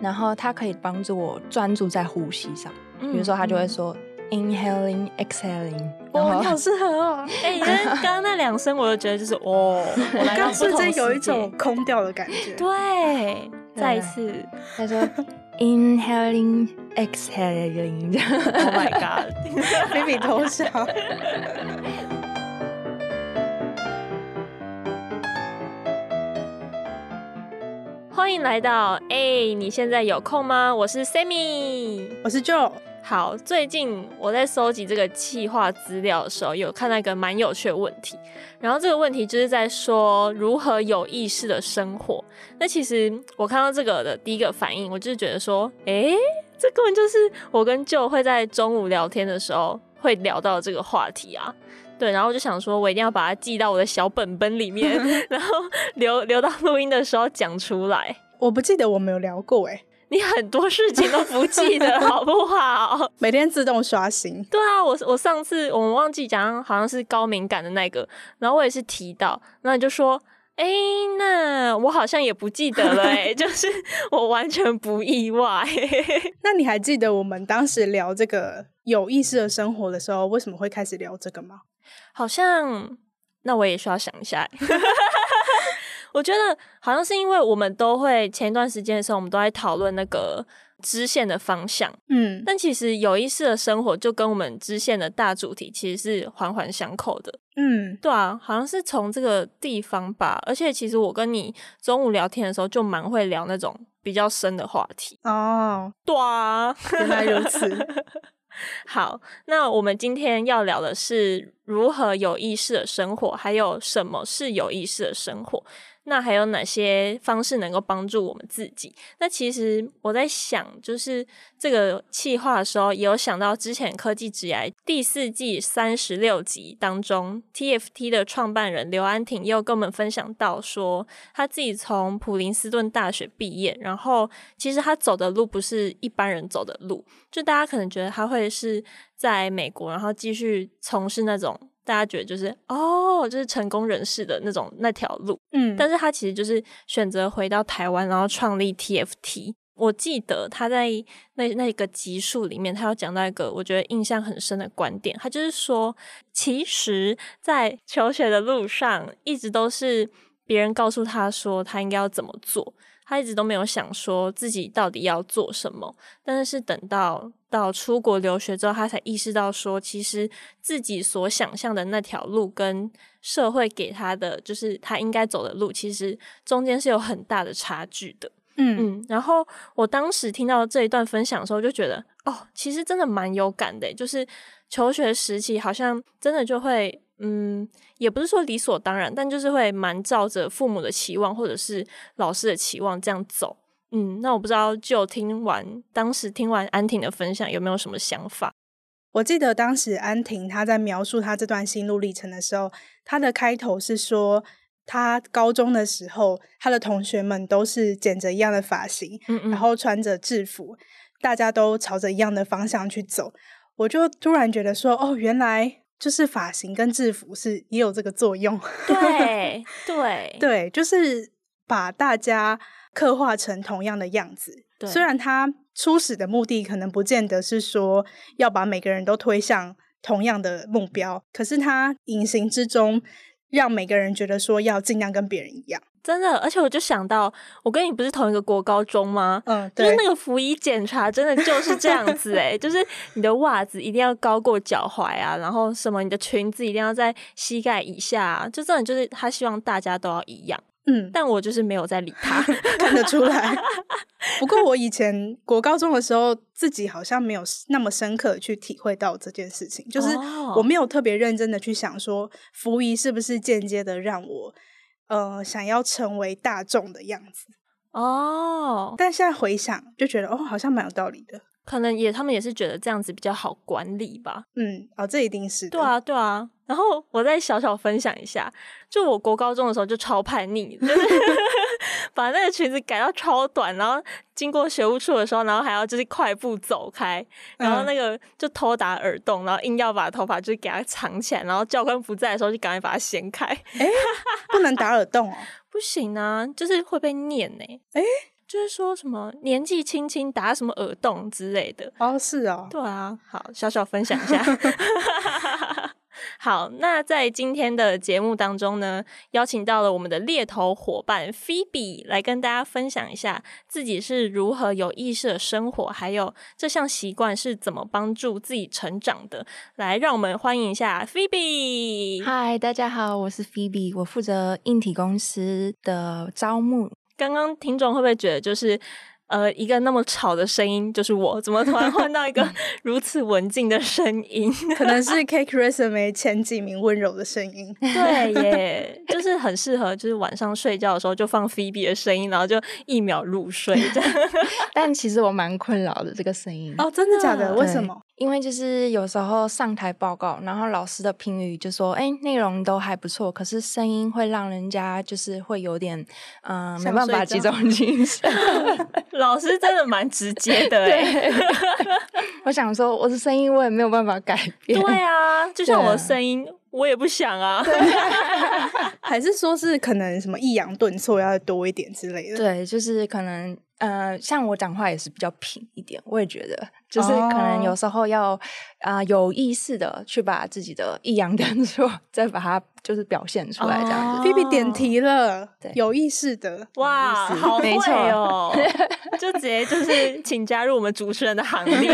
然后它可以帮助我专注在呼吸上。嗯、比如说，他就会说、嗯、inhaling exhaling，哇，你好适合哦。哎、欸，刚刚那两声，我就觉得就是哦，我来到不同世界，有一种空掉的感觉。对，再一次，他说 inhaling exhaling，Oh my god，比比偷笑。欢迎来到哎、欸，你现在有空吗？我是 Sammy，我是 Joe。好，最近我在搜集这个企划资料的时候，有看到一个蛮有趣的问题。然后这个问题就是在说如何有意识的生活。那其实我看到这个的第一个反应，我就是觉得说，哎、欸，这根本就是我跟 Joe 会在中午聊天的时候会聊到这个话题啊。对，然后我就想说，我一定要把它记到我的小本本里面，然后留留到录音的时候讲出来。我不记得我们有聊过哎，你很多事情都不记得，好不好？每天自动刷新。对啊，我我上次我们忘记讲，好像是高敏感的那个，然后我也是提到，那你就说，哎，那我好像也不记得了，哎，就是我完全不意外。那你还记得我们当时聊这个有意识的生活的时候，为什么会开始聊这个吗？好像，那我也需要想一下。我觉得好像是因为我们都会前一段时间的时候，我们都在讨论那个支线的方向。嗯，但其实有意识的生活就跟我们支线的大主题其实是环环相扣的。嗯，对啊，好像是从这个地方吧。而且其实我跟你中午聊天的时候，就蛮会聊那种比较深的话题。哦，对啊，原来如此。好，那我们今天要聊的是如何有意识的生活，还有什么是有意识的生活。那还有哪些方式能够帮助我们自己？那其实我在想，就是这个企划的时候，也有想到之前科技职涯第四季三十六集当中，TFT 的创办人刘安婷又跟我们分享到说，他自己从普林斯顿大学毕业，然后其实他走的路不是一般人走的路，就大家可能觉得他会是在美国，然后继续从事那种。大家觉得就是哦，就是成功人士的那种那条路，嗯，但是他其实就是选择回到台湾，然后创立 TFT。我记得他在那那个集数里面，他有讲到一个我觉得印象很深的观点，他就是说，其实，在求学的路上，一直都是别人告诉他说他应该要怎么做。他一直都没有想说自己到底要做什么，但是等到到出国留学之后，他才意识到说，其实自己所想象的那条路跟社会给他的，就是他应该走的路，其实中间是有很大的差距的。嗯嗯，然后我当时听到这一段分享的时候，就觉得哦，其实真的蛮有感的，就是求学时期好像真的就会。嗯，也不是说理所当然，但就是会蛮照着父母的期望或者是老师的期望这样走。嗯，那我不知道，就听完当时听完安婷的分享，有没有什么想法？我记得当时安婷她在描述她这段心路历程的时候，她的开头是说，她高中的时候，她的同学们都是剪着一样的发型，嗯嗯，然后穿着制服，大家都朝着一样的方向去走。我就突然觉得说，哦，原来。就是发型跟制服是也有这个作用，对对 对，就是把大家刻画成同样的样子。对，虽然他初始的目的可能不见得是说要把每个人都推向同样的目标，可是他隐形之中让每个人觉得说要尽量跟别人一样。真的，而且我就想到，我跟你不是同一个国高中吗？嗯，对，就是那个服仪检查，真的就是这样子诶 就是你的袜子一定要高过脚踝啊，然后什么你的裙子一定要在膝盖以下啊，就真的就是他希望大家都要一样。嗯，但我就是没有在理他，看得出来。不过我以前国高中的时候，自己好像没有那么深刻去体会到这件事情，就是我没有特别认真的去想说，服役是不是间接的让我。呃，想要成为大众的样子哦，但现在回想就觉得哦，好像蛮有道理的。可能也他们也是觉得这样子比较好管理吧。嗯，哦，这一定是。对啊，对啊。然后我再小小分享一下，就我国高中的时候就超叛逆，就 是把那个裙子改到超短，然后经过学务处的时候，然后还要就是快步走开，然后那个就偷打耳洞，然后硬要把头发就是给它藏起来，然后教官不在的时候就赶快把它掀开。哎，不能打耳洞哦？不行啊，就是会被念呢。哎。就是说什么年纪轻轻打什么耳洞之类的。哦，是哦。对啊，好，小小分享一下。好，那在今天的节目当中呢，邀请到了我们的猎头伙伴 Phoebe 来跟大家分享一下自己是如何有意识的生活，还有这项习惯是怎么帮助自己成长的。来，让我们欢迎一下 Phoebe。嗨，大家好，我是 Phoebe，我负责硬体公司的招募。刚刚听众会不会觉得就是？呃，一个那么吵的声音就是我，怎么突然换到一个 如此文静的声音？可能是 Cake Resume 前几名温柔的声音。对耶，就 是很适合，就是晚上睡觉的时候就放 Phoebe 的声音，然后就一秒入睡这样。但其实我蛮困扰的这个声音。哦，真的假的？为什么？因为就是有时候上台报告，然后老师的评语就说：“哎，内容都还不错，可是声音会让人家就是会有点嗯、呃、没办法集中精神。”老师真的蛮直接的哎。我想说，我的声音我也没有办法改变。对啊，就像我的声音，我也不想啊。还是说是可能什么抑扬顿挫要多一点之类的？对，就是可能。呃，像我讲话也是比较平一点，我也觉得，就是可能有时候要啊、呃、有意识的去把自己的抑扬顿挫再把它就是表现出来这样子。Phoebe、oh. 点题了，对，有意识的，哇，好会哦，就直接就是请加入我们主持人的行列。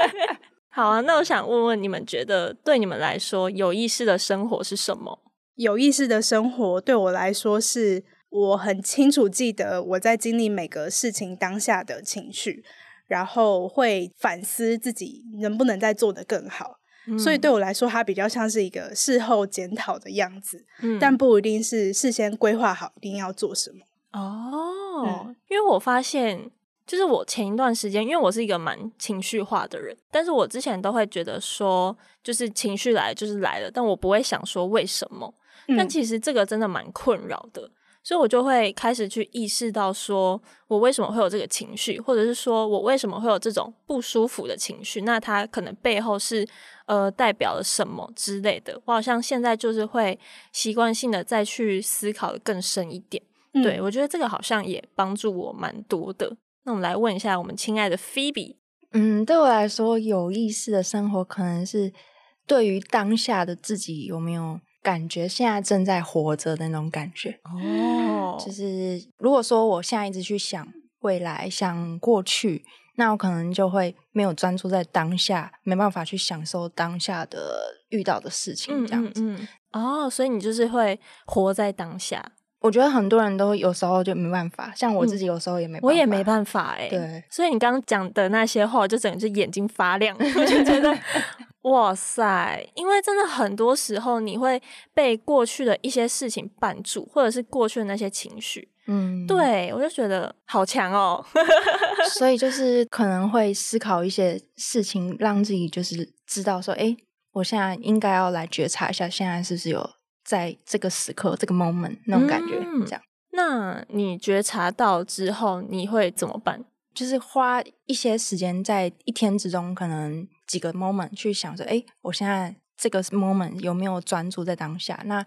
好啊，那我想问问你们，觉得对你们来说有意识的生活是什么？有意识的生活对我来说是。我很清楚记得我在经历每个事情当下的情绪，然后会反思自己能不能再做得更好。嗯。所以对我来说，它比较像是一个事后检讨的样子，嗯，但不一定是事先规划好一定要做什么。哦，嗯，因为我发现，就是我前一段时间，因为我是一个蛮情绪化的人，但是我之前都会觉得说，就是情绪来就是来了，但我不会想说为什么。嗯。但其实这个真的蛮困扰的。所以我就会开始去意识到，说我为什么会有这个情绪，或者是说我为什么会有这种不舒服的情绪？那它可能背后是呃代表了什么之类的。我好像现在就是会习惯性的再去思考的更深一点。嗯、对，我觉得这个好像也帮助我蛮多的。那我们来问一下我们亲爱的 Phoebe，嗯，对我来说有意识的生活，可能是对于当下的自己有没有？感觉现在正在活着的那种感觉哦，oh. 就是如果说我现在一直去想未来、想过去，那我可能就会没有专注在当下，没办法去享受当下的遇到的事情，这样子。哦、嗯嗯 oh, 所以你就是会活在当下。我觉得很多人都有时候就没办法，像我自己有时候也没辦法，嗯、我也没办法哎、欸。对，所以你刚刚讲的那些话，就整个是眼睛发亮，我就觉得。哇塞！因为真的很多时候你会被过去的一些事情绊住，或者是过去的那些情绪，嗯，对，我就觉得好强哦。所以就是可能会思考一些事情，让自己就是知道说，哎，我现在应该要来觉察一下，现在是不是有在这个时刻、这个 moment 那种感觉，嗯、这样。那你觉察到之后，你会怎么办？就是花一些时间在一天之中，可能几个 moment 去想着，哎，我现在这个 moment 有没有专注在当下？那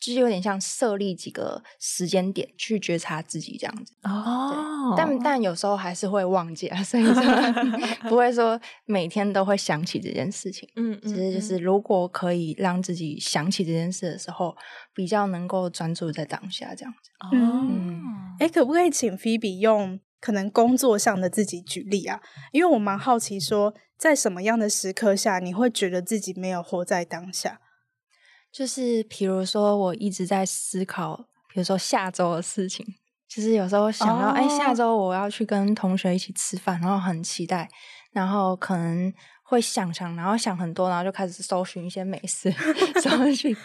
就是有点像设立几个时间点去觉察自己这样子。哦，但但有时候还是会忘记啊，所以 不会说每天都会想起这件事情。嗯，其实就是如果可以让自己想起这件事的时候，比较能够专注在当下这样子。哦，嗯，哎，可不可以请 Phoebe 用？可能工作上的自己举例啊，因为我蛮好奇说，在什么样的时刻下，你会觉得自己没有活在当下？就是比如说，我一直在思考，比如说下周的事情，就是有时候想到，哎、oh. 欸，下周我要去跟同学一起吃饭，然后很期待，然后可能会想想，然后想很多，然后就开始搜寻一些美食，搜寻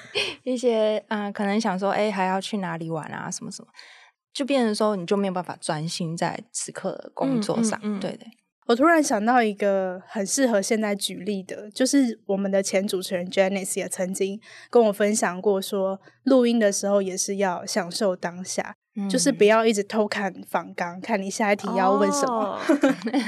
一些，嗯、呃，可能想说，哎、欸，还要去哪里玩啊，什么什么。就变成说，你就没有办法专心在此刻的工作上。嗯嗯嗯、对对，我突然想到一个很适合现在举例的，就是我们的前主持人 Janice 也曾经跟我分享过说，说录音的时候也是要享受当下，嗯、就是不要一直偷看访纲，看你下一题要问什么。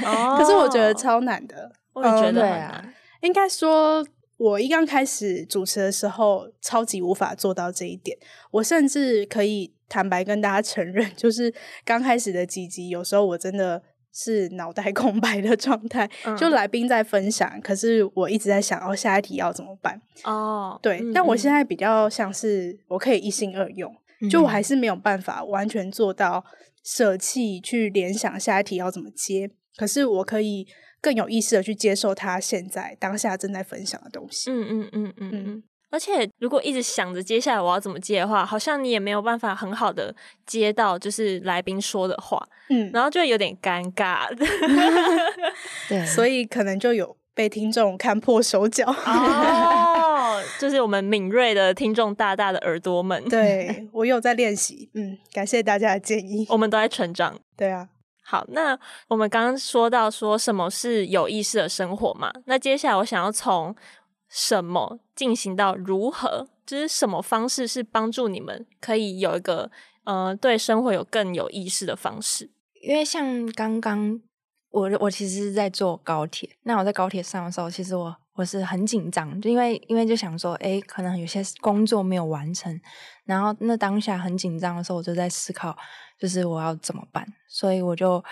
哦、可是我觉得超难的，我也觉得很难。嗯、应该说，我一刚开始主持的时候，超级无法做到这一点。我甚至可以。坦白跟大家承认，就是刚开始的几集，有时候我真的是脑袋空白的状态。嗯、就来宾在分享，可是我一直在想，哦，下一题要怎么办？哦，对。嗯、但我现在比较像是我可以一心二用，嗯、就我还是没有办法完全做到舍弃去联想下一题要怎么接。可是我可以更有意识的去接受他现在当下正在分享的东西。嗯嗯嗯嗯嗯。而且，如果一直想着接下来我要怎么接的话，好像你也没有办法很好的接到就是来宾说的话，嗯，然后就有点尴尬。对，所以可能就有被听众看破手脚。哦，就是我们敏锐的听众大大的耳朵们。对，我有在练习，嗯，感谢大家的建议，我们都在成长。对啊，好，那我们刚刚说到说什么是有意识的生活嘛？那接下来我想要从。什么进行到如何，就是什么方式是帮助你们可以有一个呃对生活有更有意识的方式？因为像刚刚我我其实是在坐高铁，那我在高铁上的时候，其实我我是很紧张，就因为因为就想说，哎，可能有些工作没有完成，然后那当下很紧张的时候，我就在思考，就是我要怎么办，所以我就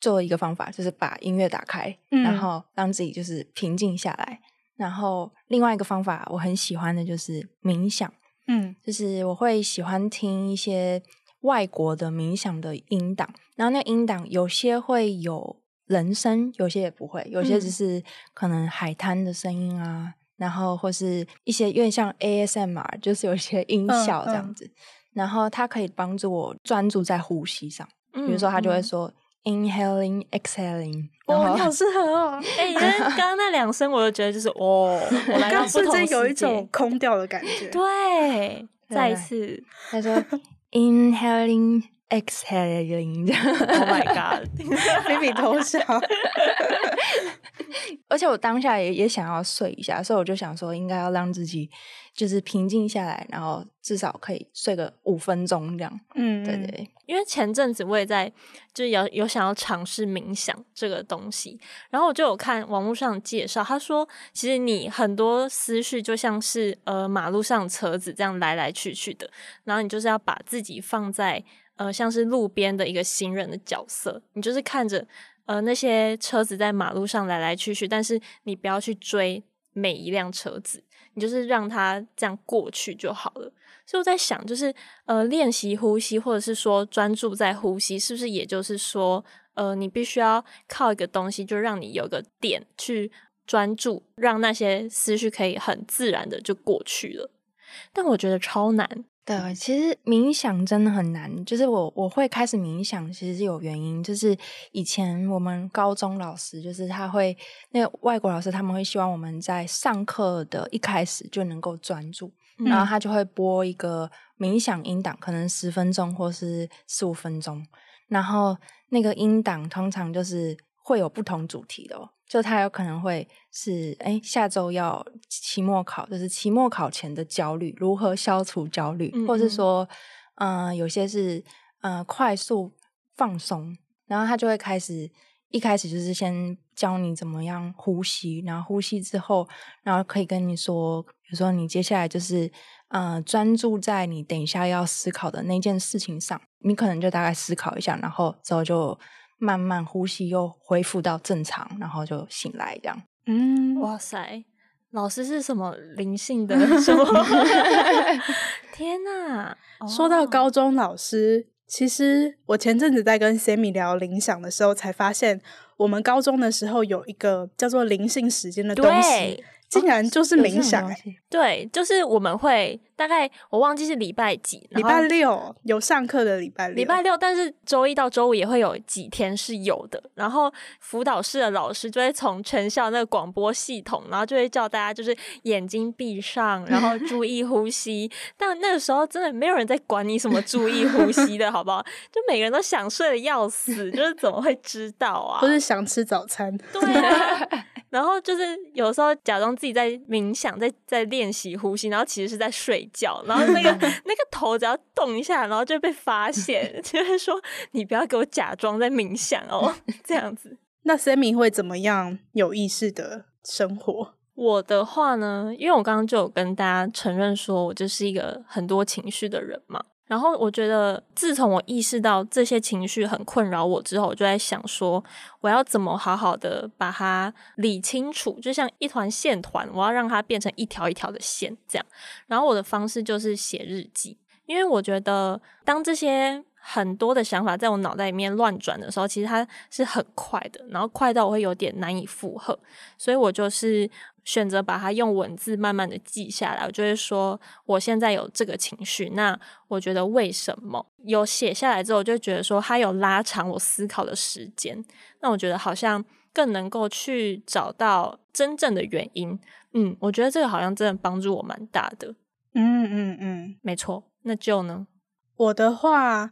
做了一个方法，就是把音乐打开，嗯、然后让自己就是平静下来。然后另外一个方法我很喜欢的就是冥想，嗯，就是我会喜欢听一些外国的冥想的音档，然后那音档有些会有人声，有些也不会，有些只是可能海滩的声音啊，嗯、然后或是一些有点像 ASMR，就是有一些音效这样子，嗯。嗯、然后它可以帮助我专注在呼吸上，比如说他就会说。嗯 Inhaling, exhaling，哇，你好适合哦！哎、欸，刚刚那两声，我就觉得就是哦，我来到不同，有一种空掉的感觉。对，再一次，他说 Inhaling, exhaling，Oh my god，比比偷笑。而且我当下也也想要睡一下，所以我就想说，应该要让自己就是平静下来，然后至少可以睡个五分钟这样。嗯，对对。因为前阵子我也在就有有想要尝试冥想这个东西，然后我就有看网络上介绍，他说其实你很多思绪就像是呃马路上车子这样来来去去的，然后你就是要把自己放在呃像是路边的一个行人的角色，你就是看着。呃，那些车子在马路上来来去去，但是你不要去追每一辆车子，你就是让它这样过去就好了。所以我在想，就是呃，练习呼吸，或者是说专注在呼吸，是不是也就是说，呃，你必须要靠一个东西，就让你有个点去专注，让那些思绪可以很自然的就过去了。但我觉得超难。对，其实冥想真的很难。就是我我会开始冥想，其实是有原因。就是以前我们高中老师，就是他会那个外国老师，他们会希望我们在上课的一开始就能够专注，嗯、然后他就会播一个冥想音档，可能十分钟或是十五分钟。然后那个音档通常就是会有不同主题的哦。就他有可能会是，哎，下周要期末考，就是期末考前的焦虑，如何消除焦虑，嗯嗯或是说，嗯、呃，有些是，呃，快速放松，然后他就会开始，一开始就是先教你怎么样呼吸，然后呼吸之后，然后可以跟你说，比如说你接下来就是，呃，专注在你等一下要思考的那件事情上，你可能就大概思考一下，然后之后就。慢慢呼吸，又恢复到正常，然后就醒来，这样。嗯，哇塞，老师是什么灵性的 什么？天哪！说到高中老师，其实我前阵子在跟 Sammy 聊冥想的时候，才发现我们高中的时候有一个叫做灵性时间的东西。竟然就是冥想，欸哦，对，就是我们会大概我忘记是礼拜几，礼拜六有上课的礼拜六，礼拜六，但是周一到周五也会有几天是有的。然后辅导室的老师就会从全校那个广播系统，然后就会叫大家就是眼睛闭上，然后 注意呼吸。但那个时候真的没有人在管你什么注意呼吸的，好不好？就每个人都想睡的要死，就是怎么会知道啊？不是想吃早餐，对啊。然后就是有时候假装自己在冥想，在在练习呼吸，然后其实是在睡觉。然后那个 那个头只要动一下，然后就被发现，就是说你不要给我假装在冥想哦，这样子。那 Sammy 会怎么样有意识的生活？我的话呢，因为我刚刚就有跟大家承认说我就是一个很多情绪的人嘛。然后我觉得，自从我意识到这些情绪很困扰我之后，我就在想说，我要怎么好好的把它理清楚，就像一团线团，我要让它变成一条一条的线这样。然后我的方式就是写日记，因为我觉得当这些。很多的想法在我脑袋里面乱转的时候，其实它是很快的，然后快到我会有点难以负荷，所以我就是选择把它用文字慢慢的记下来。我就会说，我现在有这个情绪，那我觉得为什么？有写下来之后，我就觉得说它有拉长我思考的时间，那我觉得好像更能够去找到真正的原因。嗯，我觉得这个好像真的帮助我蛮大的。嗯嗯嗯，没错。那就呢？我的话。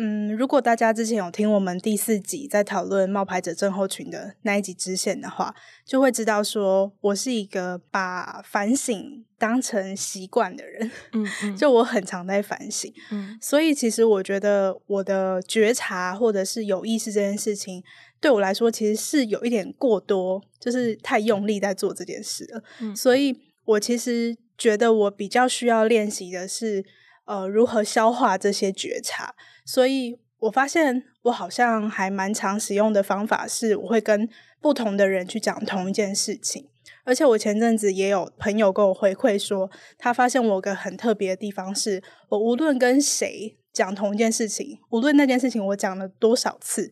嗯，如果大家之前有听我们第四集在讨论冒牌者症候群的那一集支线的话，就会知道说我是一个把反省当成习惯的人。嗯，嗯，就我很常在反省。嗯，所以其实我觉得我的觉察或者是有意识这件事情，对我来说其实是有一点过多，就是太用力在做这件事了。嗯，所以我其实觉得我比较需要练习的是。呃，如何消化这些觉察？所以我发现我好像还蛮常使用的方法是，我会跟不同的人去讲同一件事情。而且我前阵子也有朋友跟我回馈说，他发现我个很特别的地方是，我无论跟谁讲同一件事情，无论那件事情我讲了多少次，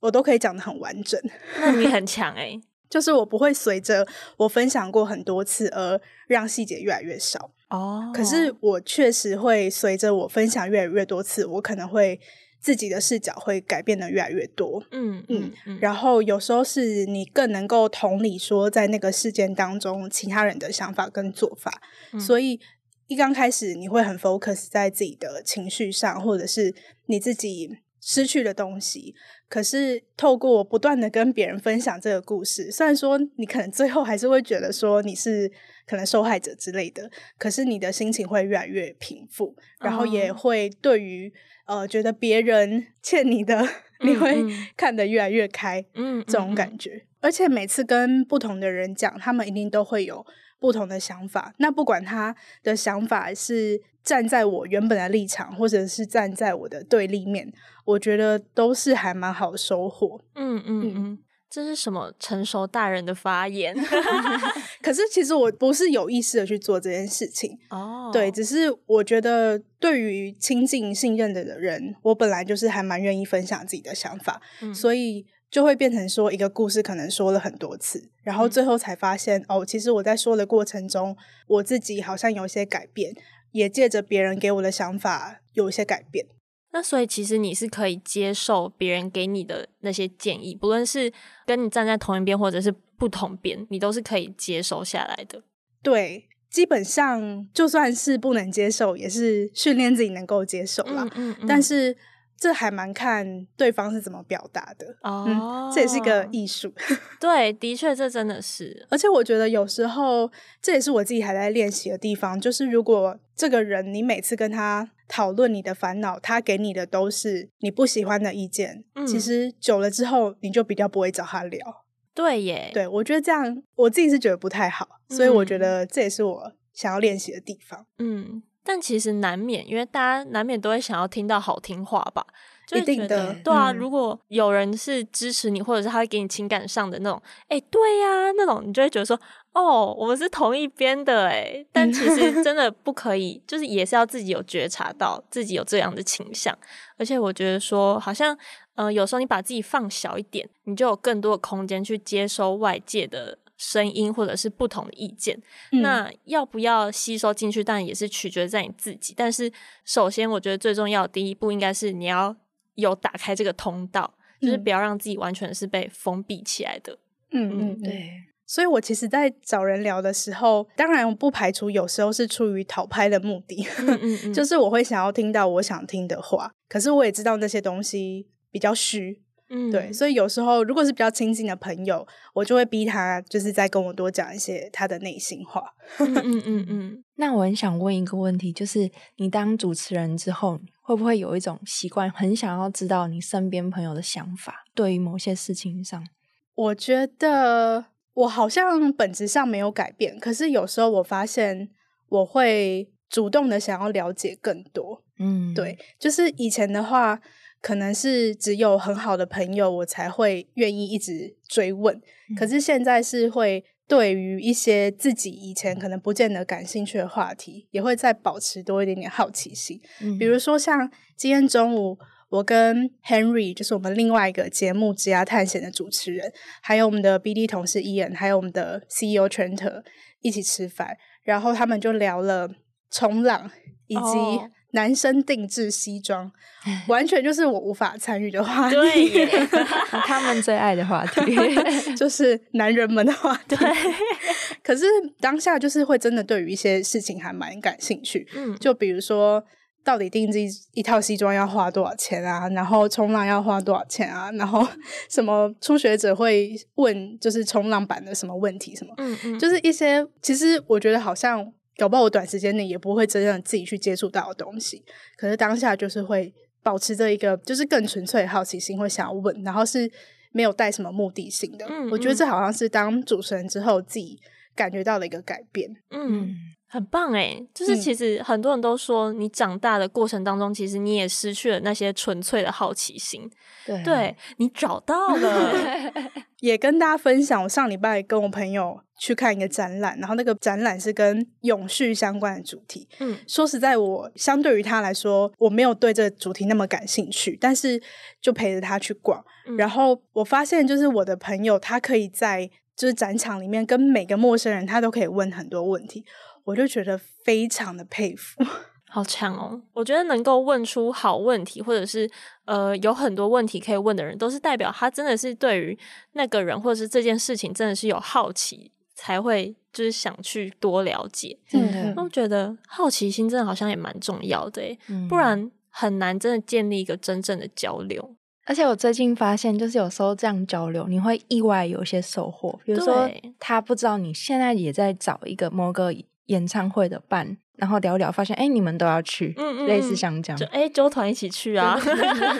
我都可以讲得很完整。那你很强诶。就是我不会随着我分享过很多次而让细节越来越少哦。可是我确实会随着我分享越来越多次，我可能会自己的视角会改变的越来越多。嗯嗯嗯。然后有时候是你更能够同理说，在那个事件当中其他人的想法跟做法。嗯。所以一刚开始你会很 focus 在自己的情绪上，或者是你自己。失去的东西，可是透过不断的跟别人分享这个故事，虽然说你可能最后还是会觉得说你是可能受害者之类的，可是你的心情会越来越平复，然后也会对于呃觉得别人欠你的，你会看得越来越开，嗯，这种感觉。而且每次跟不同的人讲，他们一定都会有不同的想法。那不管他的想法是站在我原本的立场，或者是站在我的对立面，我觉得都是还蛮好收获。嗯嗯嗯，这是什么成熟大人的发言？可是其实我不是有意识的去做这件事情哦。对，只是我觉得对于亲近信任的人，我本来就是还蛮愿意分享自己的想法，嗯、所以。就会变成说一个故事，可能说了很多次，然后最后才发现，嗯、哦，其实我在说的过程中，我自己好像有一些改变，也借着别人给我的想法有一些改变。那所以其实你是可以接受别人给你的那些建议，不论是跟你站在同一边或者是不同边，你都是可以接受下来的。对，基本上就算是不能接受，也是训练自己能够接受啦。嗯嗯嗯，但是。这还蛮看对方是怎么表达的哦、嗯，这也是一个艺术。对，的确，这真的是。而且我觉得有时候这也是我自己还在练习的地方，就是如果这个人你每次跟他讨论你的烦恼，他给你的都是你不喜欢的意见，嗯、其实久了之后你就比较不会找他聊。对耶，对，我觉得这样我自己是觉得不太好，嗯、所以我觉得这也是我想要练习的地方。嗯。但其实难免，因为大家难免都会想要听到好听话吧，一定的，对啊。嗯、如果有人是支持你，或者是他会给你情感上的那种，哎，对呀、啊，那种你就会觉得说，哦，我们是同一边的，哎。但其实 真的不可以，就是也是要自己有觉察到自己有这样的倾向。而且我觉得说，好像，嗯、呃，有时候你把自己放小一点，你就有更多的空间去接收外界的。声音或者是不同的意见，嗯、那要不要吸收进去？当然也是取决在你自己。但是，首先我觉得最重要的第一步应该是你要有打开这个通道，嗯、就是不要让自己完全是被封闭起来的。嗯嗯，嗯对。所以我其实，在找人聊的时候，当然我不排除有时候是出于讨拍的目的，就是我会想要听到我想听的话。可是我也知道那些东西比较虚。嗯，对，所以有时候如果是比较亲近的朋友，我就会逼他，就是再跟我多讲一些他的内心话。嗯嗯嗯嗯。那我很想问一个问题，就是你当主持人之后，会不会有一种习惯，很想要知道你身边朋友的想法？对于某些事情上，我觉得我好像本质上没有改变，可是有时候我发现我会主动的想要了解更多。嗯，对，就是以前的话，可能是只有很好的朋友，我才会愿意一直追问。嗯、可是现在是会对于一些自己以前可能不见得感兴趣的话题，也会再保持多一点点好奇心。嗯、比如说像今天中午，我跟 Henry，就是我们另外一个节目《职涯探险》的主持人，还有我们的 BD 同事 Ian，还有我们的 CEO Trent 一起吃饭，然后他们就聊了冲浪以及、哦。男生定制西装，完全就是我无法参与的话题。对，他们最爱的话题 就是男人们的话题。对，可是当下就是会真的对于一些事情还蛮感兴趣。嗯，就比如说，到底定制一套西装要花多少钱啊？然后冲浪要花多少钱啊？然后什么初学者会问，就是冲浪板的什么问题？什么？嗯嗯，就是一些其实我觉得好像。搞不好我短时间内也不会真正自己去接触到的东西，可是当下就是会保持着一个就是更纯粹的好奇心，会想要问，然后是没有带什么目的性的。嗯嗯，我觉得这好像是当主持人之后自己感觉到的一个改变。嗯，很棒诶，就是其实很多人都说，你长大的过程当中，其实你也失去了那些纯粹的好奇心。对，对，你找到了。也跟大家分享，我上礼拜跟我朋友去看一个展览，然后那个展览是跟永续相关的主题。嗯，说实在，我相对于他来说，我没有对这个主题那么感兴趣，但是就陪着他去逛。嗯，然后我发现，就是我的朋友，他可以在就是展场里面跟每个陌生人，他都可以问很多问题，我就觉得非常的佩服。好强哦！我觉得能够问出好问题，或者是呃有很多问题可以问的人，都是代表他真的是对于那个人或者是这件事情真的是有好奇，才会就是想去多了解。真的，我觉得好奇心真的好像也蛮重要的，嗯，不然很难真的建立一个真正的交流。而且我最近发现，就是有时候这样交流，你会意外有一些收获。比如说，他不知道你现在也在找一个某个演唱会的伴。然后聊聊，发现哎，你们都要去，嗯嗯，类似像这样，就哎，周团一起去啊。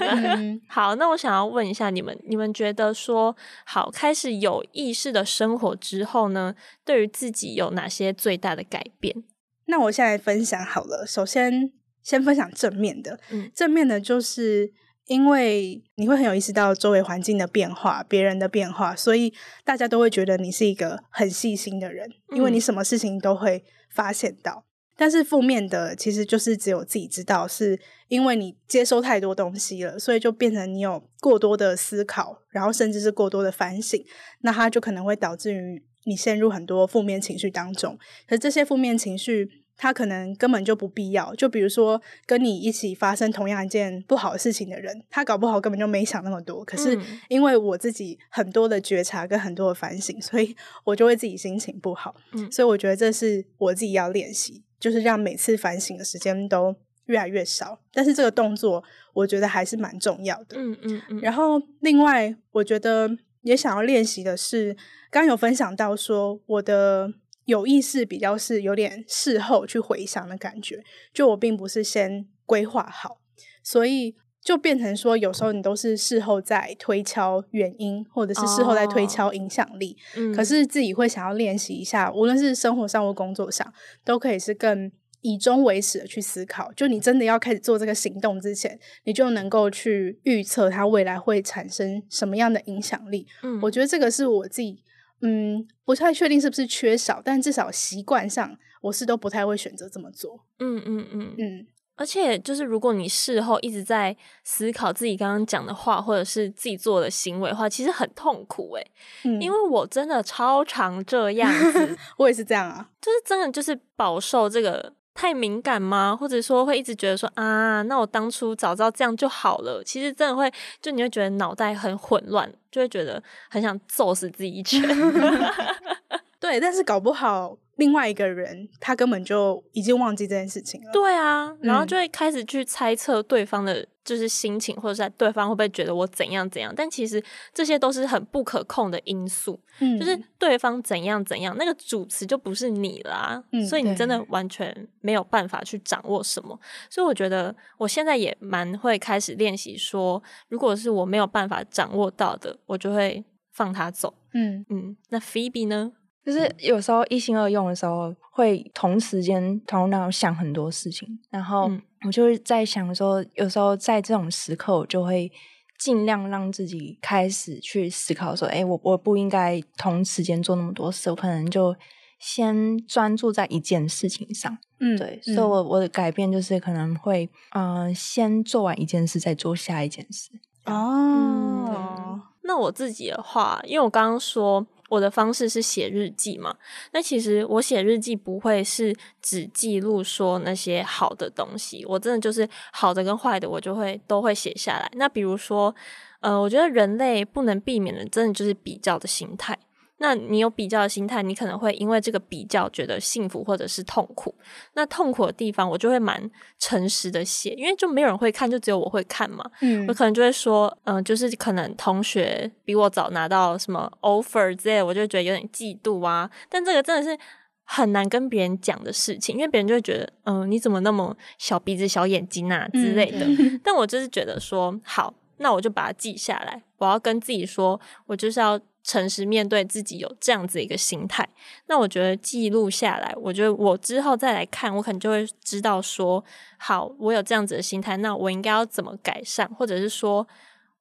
好，那我想要问一下你们，你们觉得说，好，开始有意识的生活之后呢，对于自己有哪些最大的改变？那我现在分享好了，首先先分享正面的，嗯，正面的就是因为你会很有意识到周围环境的变化、别人的变化，所以大家都会觉得你是一个很细心的人，因为你什么事情都会发现到。但是负面的其实就是只有自己知道，是因为你接收太多东西了，所以就变成你有过多的思考，然后甚至是过多的反省，那它就可能会导致于你陷入很多负面情绪当中。可是这些负面情绪，它可能根本就不必要。就比如说跟你一起发生同样一件不好的事情的人，他搞不好根本就没想那么多。可是因为我自己很多的觉察跟很多的反省，所以我就会自己心情不好。嗯，所以我觉得这是我自己要练习。就是让每次反省的时间都越来越少，但是这个动作我觉得还是蛮重要的。嗯嗯嗯。然后另外，我觉得也想要练习的是，刚刚有分享到说，我的有意识比较是有点事后去回想的感觉，就我并不是先规划好，所以就变成说，有时候你都是事后在推敲原因，或者是事后在推敲影响力。哦，嗯。可是自己会想要练习一下，无论是生活上或工作上，都可以是更以终为始的去思考。就你真的要开始做这个行动之前，你就能够去预测它未来会产生什么样的影响力。嗯，我觉得这个是我自己，嗯，不太确定是不是缺少，但至少习惯上，我是都不太会选择这么做。嗯嗯嗯嗯。而且，就是如果你事后一直在思考自己刚刚讲的话，或者是自己做的行为的话，其实很痛苦诶、嗯、因为我真的超常这样子，我也是这样啊，就是真的就是饱受这个太敏感吗？或者说会一直觉得说啊，那我当初早知道这样就好了。其实真的会，就你会觉得脑袋很混乱，就会觉得很想揍死自己一拳。对，但是搞不好。另外一个人，他根本就已经忘记这件事情了。对啊，然后就会开始去猜测对方的，就是心情，嗯、或者是对方会不会觉得我怎样怎样。但其实这些都是很不可控的因素，嗯，就是对方怎样怎样，那个主词就不是你啦，嗯，所以你真的完全没有办法去掌握什么。所以我觉得我现在也蛮会开始练习说，如果是我没有办法掌握到的，我就会放他走。嗯嗯，那 Phoebe 呢？就是有时候一心二用的时候，会同时间头脑想很多事情，然后我就是在想说，有时候在这种时刻，我就会尽量让自己开始去思考说，哎，我我不应该同时间做那么多事，我可能就先专注在一件事情上。嗯，对，嗯、所以我我的改变就是可能会，嗯、呃，先做完一件事，再做下一件事。哦、嗯，那我自己的话，因为我刚刚说。我的方式是写日记嘛？那其实我写日记不会是只记录说那些好的东西，我真的就是好的跟坏的，我就会都会写下来。那比如说，呃，我觉得人类不能避免的，真的就是比较的心态。那你有比较的心态，你可能会因为这个比较觉得幸福或者是痛苦。那痛苦的地方，我就会蛮诚实的写，因为就没有人会看，就只有我会看嘛。嗯，我可能就会说，嗯、呃，就是可能同学比我早拿到什么 offer 之类，我就觉得有点嫉妒啊。但这个真的是很难跟别人讲的事情，因为别人就会觉得，嗯、呃，你怎么那么小鼻子小眼睛啊之类的。嗯、但我就是觉得说，好，那我就把它记下来，我要跟自己说，我就是要。诚实面对自己有这样子一个心态，那我觉得记录下来，我觉得我之后再来看，我可能就会知道说，好，我有这样子的心态，那我应该要怎么改善，或者是说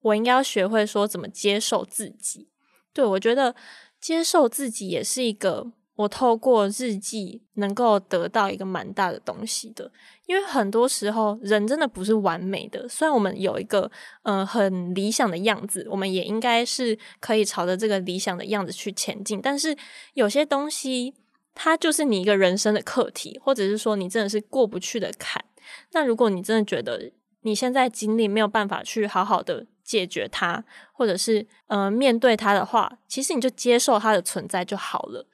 我应该要学会说怎么接受自己。对，我觉得接受自己也是一个。我透过日记能够得到一个蛮大的东西的，因为很多时候人真的不是完美的。虽然我们有一个嗯、很理想的样子，我们也应该是可以朝着这个理想的样子去前进。但是有些东西，它就是你一个人生的课题，或者是说你真的是过不去的坎。那如果你真的觉得你现在经历没有办法去好好的解决它，或者是嗯、面对它的话，其实你就接受它的存在就好了。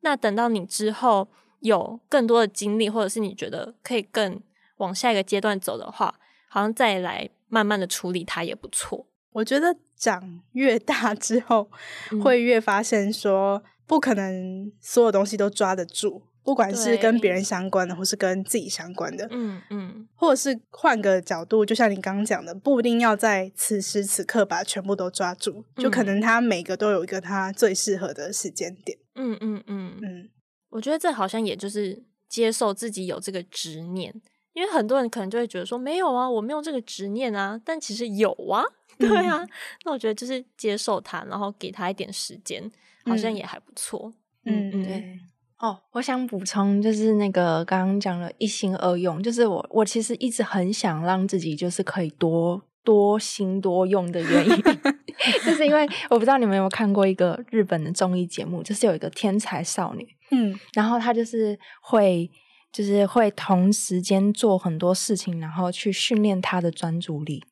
那等到你之后有更多的经历，或者是你觉得可以更往下一个阶段走的话，好像再来慢慢的处理它也不错。我觉得长越大之后，会越发现说不可能所有东西都抓得住，不管是跟别人相关的，或是跟自己相关的。嗯嗯，或者是换个角度，就像你刚刚讲的，不一定要在此时此刻把全部都抓住，就可能他每个都有一个他最适合的时间点。嗯嗯嗯嗯，我觉得这好像也就是接受自己有这个执念，因为很多人可能就会觉得说没有啊，我没有这个执念啊，但其实有啊，对啊。嗯、那我觉得就是接受它，然后给他一点时间，好像也还不错。嗯嗯，对。哦，我想补充就是那个刚刚讲了一心二用，就是我我其实一直很想让自己就是可以多多心多用的原因。就是因为我不知道你们有没有看过一个日本的综艺节目，就是有一个天才少女，嗯，然后她就是会，就是会同时间做很多事情，然后去训练她的专注力。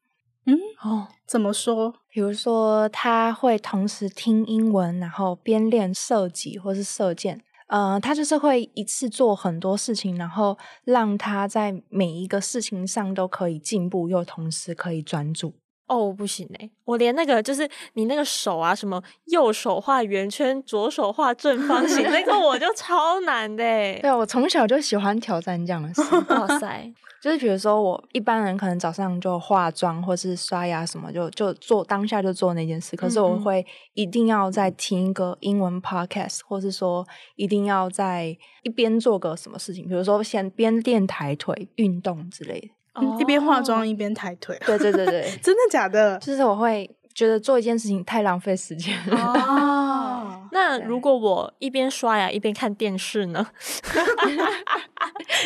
嗯，哦，怎么说？比如说，她会同时听英文，然后边练射击或是射箭。呃，她就是会一次做很多事情，然后让她在每一个事情上都可以进步，又同时可以专注。哦，不行哎！我连那个就是你那个手啊，什么右手画圆圈，左手画正方形，那个我就超难的。对啊，我从小就喜欢挑战这样的事。哇塞！就是比如说，我一般人可能早上就化妆或是刷牙什么，就就做当下就做那件事。可是我会一定要在听一个英文 podcast，或是说一定要在一边做个什么事情，比如说先边练抬腿运动之类的。嗯、一边化妆一边抬腿，对对对对，真的假的？就是我会觉得做一件事情太浪费时间了。哦，那如果我一边刷牙一边看电视呢？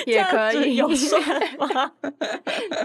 也可以有算吗？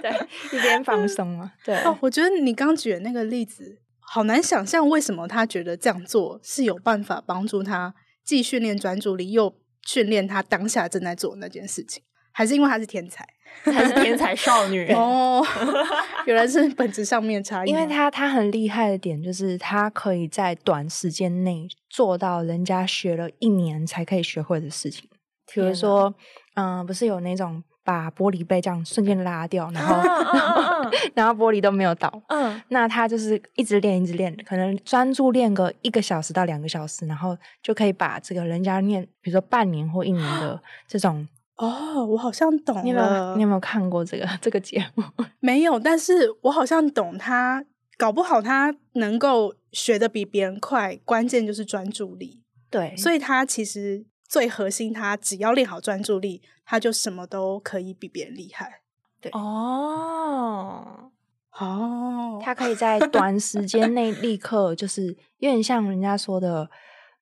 对，一边放松嘛。对哦，我觉得你刚举的那个例子好难想象，为什么他觉得这样做是有办法帮助他既训练专注力，又训练他当下正在做的那件事情？还是因为他是天才？还是天才少女哦，原来是本质上面差异。因为他他很厉害的点就是她可以在短时间内做到人家学了一年才可以学会的事情。比如说，嗯、呃，不是有那种把玻璃杯这样瞬间拉掉，然后、啊、然后、啊、然后玻璃都没有倒。嗯，那他就是一直练，一直练，可能专注练个一个小时到两个小时，然后就可以把这个人家练，比如说半年或一年的 这种。哦，我好像懂了。你有没有，你有没有看过这个这个节目？没有，但是我好像懂他。搞不好他能够学的比别人快，关键就是专注力。对，所以他其实最核心，他只要练好专注力，他就什么都可以比别人厉害。对哦哦，他可以在短时间内立刻，就是有点像人家说的，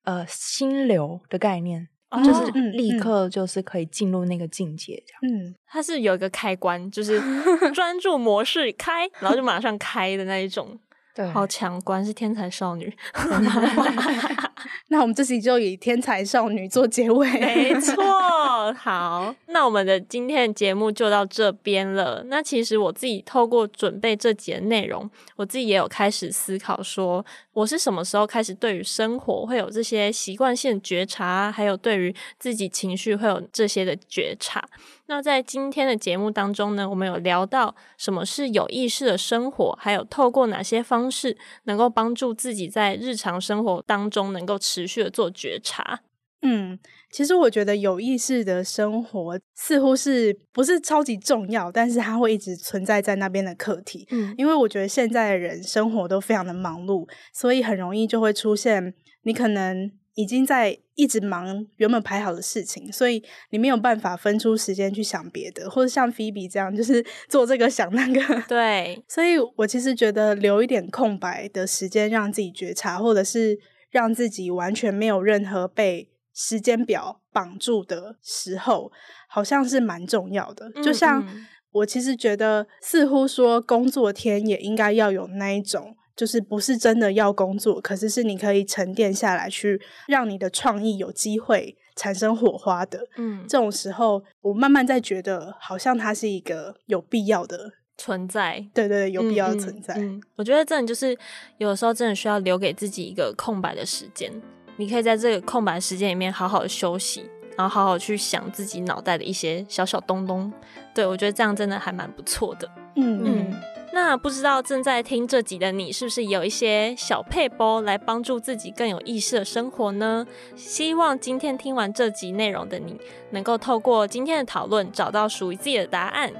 呃，心流的概念。就是立刻就是可以进入那个境界，这样。嗯，它是有一个开关，就 是专注模式开，然后就马上开的那一种。对，好强，果然是天才少女。那我们这期就以天才少女做结尾，没错。好，那我们的今天的节目就到这边了。那其实我自己透过准备这节内容，我自己也有开始思考，说我是什么时候开始对于生活会有这些习惯性觉察，还有对于自己情绪会有这些的觉察。那在今天的节目当中呢，我们有聊到什么是有意识的生活，还有透过哪些方式能够帮助自己在日常生活当中能够持续的做觉察。嗯，其实我觉得有意识的生活似乎是不是超级重要，但是它会一直存在在那边的课题。嗯，因为我觉得现在的人生活都非常的忙碌，所以很容易就会出现你可能。已经在一直忙原本排好的事情，所以你没有办法分出时间去想别的，或者像菲比这样，就是 做这个想那个。对，所以我其实觉得留一点空白的时间，让自己觉察，或者是让自己完全没有任何被时间表绑住的时候，好像是蛮重要的。就像我其实觉得，似乎说工作天也应该要有那一种。就是不是真的要工作，可是是你可以沉淀下来，去让你的创意有机会产生火花的。嗯，这种时候，我慢慢在觉得，好像它是一个有必要的存在。对对对，有必要的存在。嗯，嗯，我觉得真的就是有的时候真的需要留给自己一个空白的时间，你可以在这个空白时间里面好好休息，然后好好去想自己脑袋的一些小小东东。对，我觉得这样真的还蛮不错的。嗯嗯。嗯那不知道正在听这集的你，是不是有一些小撇步来帮助自己更有意识的生活呢？希望今天听完这集内容的你，能够透过今天的讨论，找到属于自己的答案。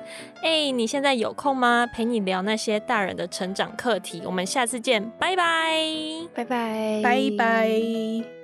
哎，你现在有空吗？陪你聊那些大人的成长课题。我们下次见，拜拜，拜拜，拜拜。